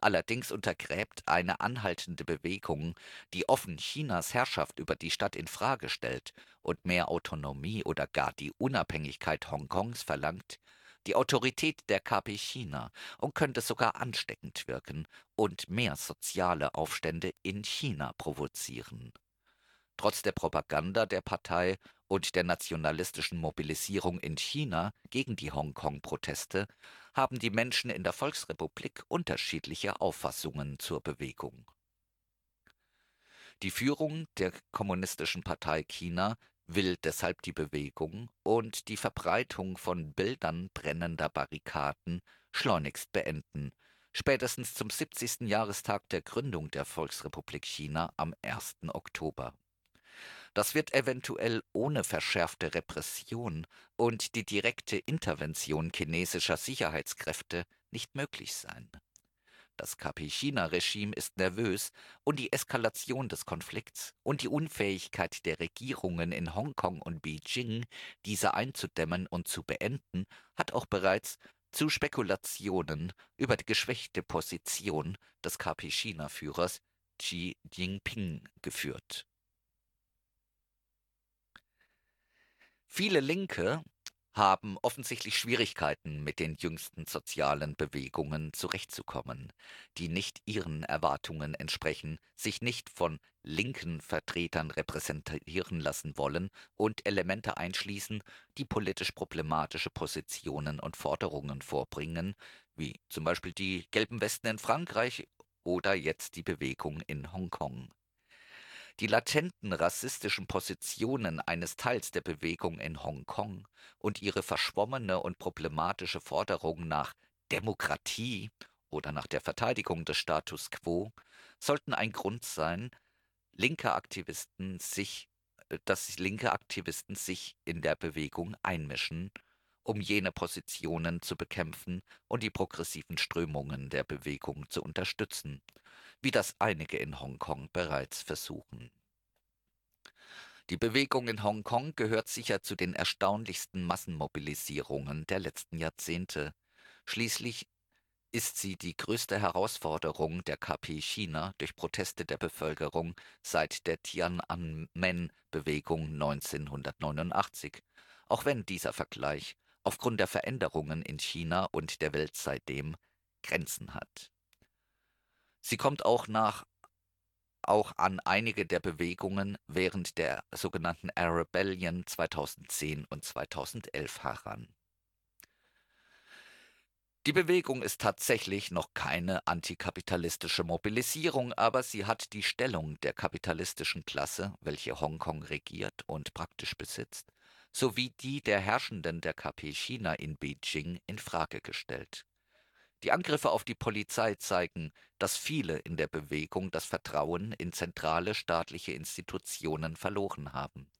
Allerdings untergräbt eine anhaltende Bewegung, die offen Chinas Herrschaft über die Stadt in Frage stellt und mehr Autonomie oder gar die Unabhängigkeit Hongkongs verlangt, die Autorität der KP China und könnte sogar ansteckend wirken und mehr soziale Aufstände in China provozieren. Trotz der Propaganda der Partei und der nationalistischen Mobilisierung in China gegen die Hongkong-Proteste haben die Menschen in der Volksrepublik unterschiedliche Auffassungen zur Bewegung. Die Führung der Kommunistischen Partei China will deshalb die Bewegung und die Verbreitung von Bildern brennender Barrikaden schleunigst beenden, spätestens zum 70. Jahrestag der Gründung der Volksrepublik China am 1. Oktober. Das wird eventuell ohne verschärfte Repression und die direkte Intervention chinesischer Sicherheitskräfte nicht möglich sein. Das KP-China-Regime ist nervös und die Eskalation des Konflikts und die Unfähigkeit der Regierungen in Hongkong und Beijing, diese einzudämmen und zu beenden, hat auch bereits zu Spekulationen über die geschwächte Position des KP-China-Führers Xi Jinping geführt. Viele Linke haben offensichtlich Schwierigkeiten, mit den jüngsten sozialen Bewegungen zurechtzukommen, die nicht ihren Erwartungen entsprechen, sich nicht von linken Vertretern repräsentieren lassen wollen und Elemente einschließen, die politisch problematische Positionen und Forderungen vorbringen, wie zum Beispiel die gelben Westen in Frankreich oder jetzt die Bewegung in Hongkong. Die latenten rassistischen Positionen eines Teils der Bewegung in Hongkong und ihre verschwommene und problematische Forderung nach Demokratie oder nach der Verteidigung des Status quo sollten ein Grund sein, linke Aktivisten sich, äh, dass linke Aktivisten sich in der Bewegung einmischen, um jene Positionen zu bekämpfen und die progressiven Strömungen der Bewegung zu unterstützen, wie das einige in Hongkong bereits versuchen. Die Bewegung in Hongkong gehört sicher zu den erstaunlichsten Massenmobilisierungen der letzten Jahrzehnte. Schließlich ist sie die größte Herausforderung der KP China durch Proteste der Bevölkerung seit der Tiananmen-Bewegung 1989, auch wenn dieser Vergleich aufgrund der Veränderungen in China und der Welt seitdem Grenzen hat. Sie kommt auch nach auch an einige der Bewegungen während der sogenannten Arabellion 2010 und 2011 heran. Die Bewegung ist tatsächlich noch keine antikapitalistische Mobilisierung, aber sie hat die Stellung der kapitalistischen Klasse, welche Hongkong regiert und praktisch besitzt, sowie die der Herrschenden der KP China in Beijing in Frage gestellt. Die Angriffe auf die Polizei zeigen, dass viele in der Bewegung das Vertrauen in zentrale staatliche Institutionen verloren haben.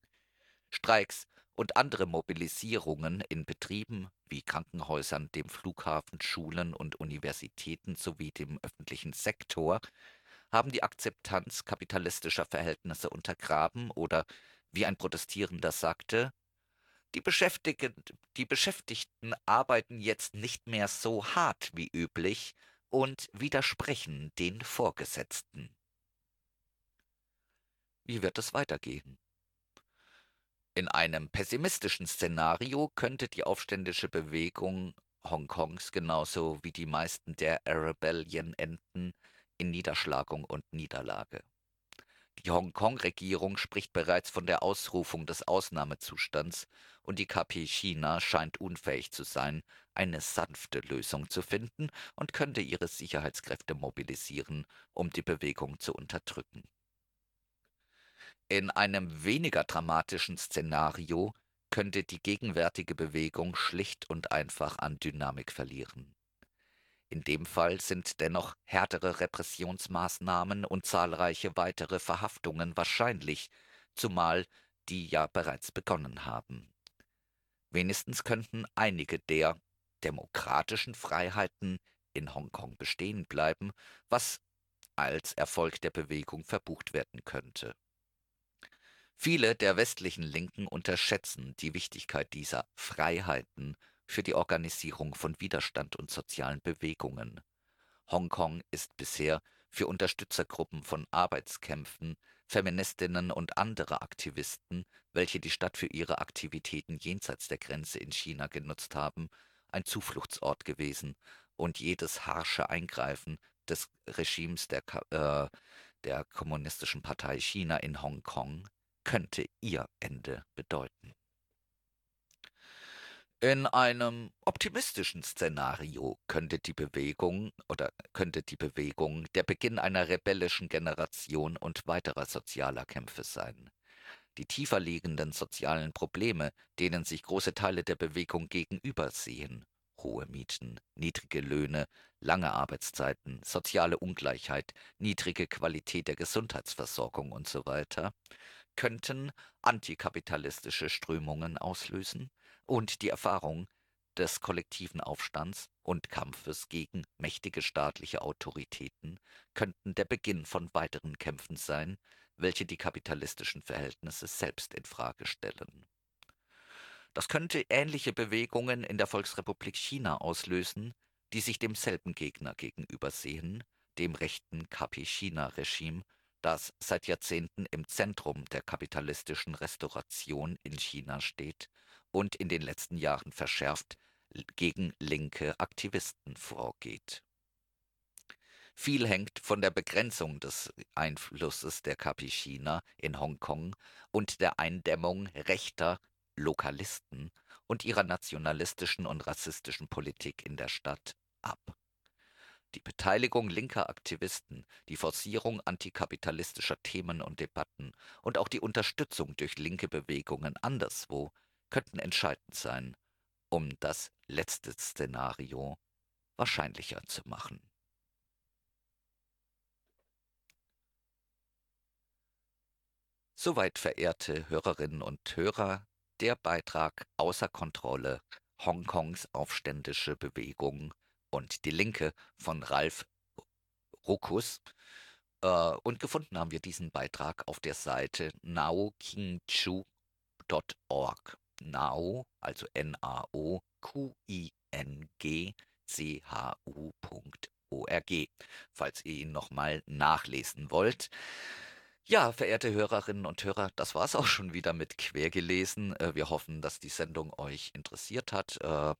Streiks und andere Mobilisierungen in Betrieben wie Krankenhäusern, dem Flughafen, Schulen und Universitäten sowie dem öffentlichen Sektor haben die Akzeptanz kapitalistischer Verhältnisse untergraben oder, wie ein Protestierender sagte, die, Beschäftigten, die Beschäftigten arbeiten jetzt nicht mehr so hart wie üblich und widersprechen den Vorgesetzten. Wie wird es weitergehen? In einem pessimistischen Szenario könnte die aufständische Bewegung Hongkongs genauso wie die meisten der Arabellion enden in Niederschlagung und Niederlage. Die Hongkong-Regierung spricht bereits von der Ausrufung des Ausnahmezustands und die KP China scheint unfähig zu sein, eine sanfte Lösung zu finden und könnte ihre Sicherheitskräfte mobilisieren, um die Bewegung zu unterdrücken. In einem weniger dramatischen Szenario könnte die gegenwärtige Bewegung schlicht und einfach an Dynamik verlieren. In dem Fall sind dennoch härtere Repressionsmaßnahmen und zahlreiche weitere Verhaftungen wahrscheinlich, zumal die ja bereits begonnen haben. Wenigstens könnten einige der demokratischen Freiheiten in Hongkong bestehen bleiben, was als Erfolg der Bewegung verbucht werden könnte. Viele der westlichen Linken unterschätzen die Wichtigkeit dieser Freiheiten für die Organisierung von Widerstand und sozialen Bewegungen. Hongkong ist bisher für Unterstützergruppen von Arbeitskämpfen, Feministinnen und andere Aktivisten, welche die Stadt für ihre Aktivitäten jenseits der Grenze in China genutzt haben, ein Zufluchtsort gewesen und jedes harsche Eingreifen des Regimes der, äh, der Kommunistischen Partei China in Hongkong könnte ihr Ende bedeuten. In einem optimistischen Szenario könnte die Bewegung oder könnte die Bewegung der Beginn einer rebellischen Generation und weiterer sozialer Kämpfe sein. Die tiefer liegenden sozialen Probleme, denen sich große Teile der Bewegung gegenübersehen, hohe Mieten, niedrige Löhne, lange Arbeitszeiten, soziale Ungleichheit, niedrige Qualität der Gesundheitsversorgung und so könnten antikapitalistische Strömungen auslösen und die Erfahrung des kollektiven Aufstands und Kampfes gegen mächtige staatliche Autoritäten könnten der Beginn von weiteren Kämpfen sein, welche die kapitalistischen Verhältnisse selbst in Frage stellen. Das könnte ähnliche Bewegungen in der Volksrepublik China auslösen, die sich demselben Gegner gegenübersehen, dem rechten KP-China-Regime, das seit Jahrzehnten im Zentrum der kapitalistischen Restauration in China steht und in den letzten Jahren verschärft gegen linke Aktivisten vorgeht. Viel hängt von der Begrenzung des Einflusses der KP China in Hongkong und der Eindämmung rechter Lokalisten und ihrer nationalistischen und rassistischen Politik in der Stadt ab. Die Beteiligung linker Aktivisten, die Forcierung antikapitalistischer Themen und Debatten und auch die Unterstützung durch linke Bewegungen anderswo könnten entscheidend sein, um das letzte Szenario wahrscheinlicher zu machen. Soweit, verehrte Hörerinnen und Hörer, der Beitrag Außer Kontrolle Hongkongs aufständische Bewegung und die Linke von Ralf Ruckus. Äh, und gefunden haben wir diesen Beitrag auf der Seite naokingchu.org. Nao, also N-A-O, Q-I-N-G, C-H-U.org, falls ihr ihn nochmal nachlesen wollt. Ja, verehrte Hörerinnen und Hörer, das war's auch schon wieder mit Quergelesen. Äh, Wir hoffen, dass die Sendung euch interessiert hat, äh,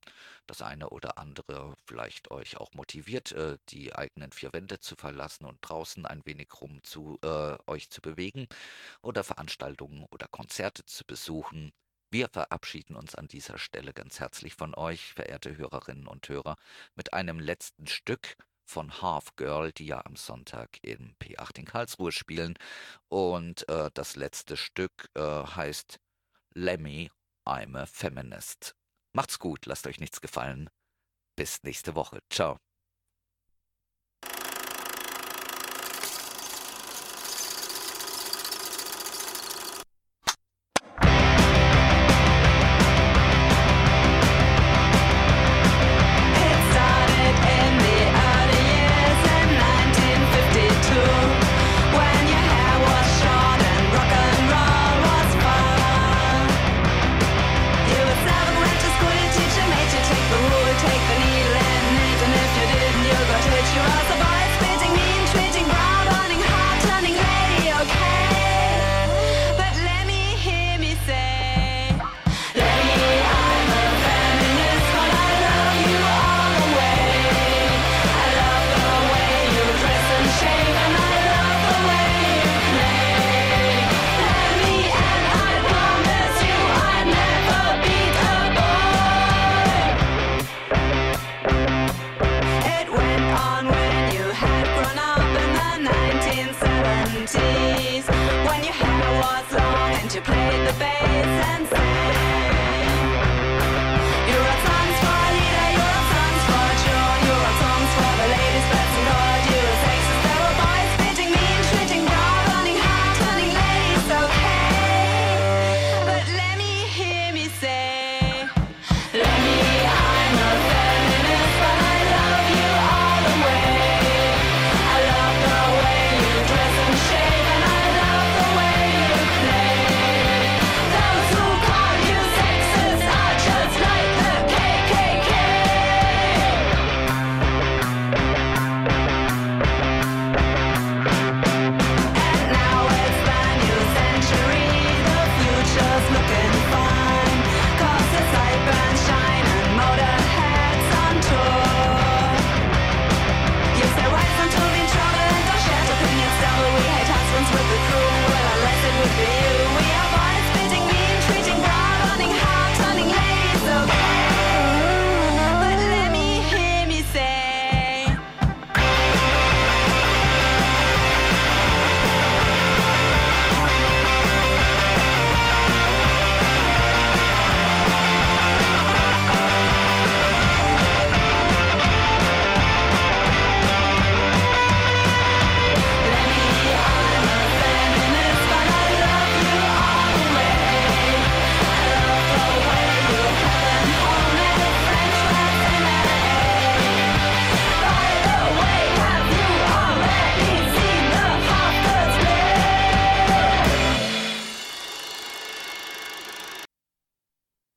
das eine oder andere vielleicht euch auch motiviert, äh, die eigenen vier Wände zu verlassen und draußen ein wenig rum zu äh, euch zu bewegen oder Veranstaltungen oder Konzerte zu besuchen. Wir verabschieden uns an dieser Stelle ganz herzlich von euch, verehrte Hörerinnen und Hörer, mit einem letzten Stück von Half Girl, die ja am Sonntag im P8 in Karlsruhe spielen. Und äh, das letzte Stück äh, heißt Lemmy, I'm a Feminist. Macht's gut, lasst euch nichts gefallen. Bis nächste Woche. Ciao. See.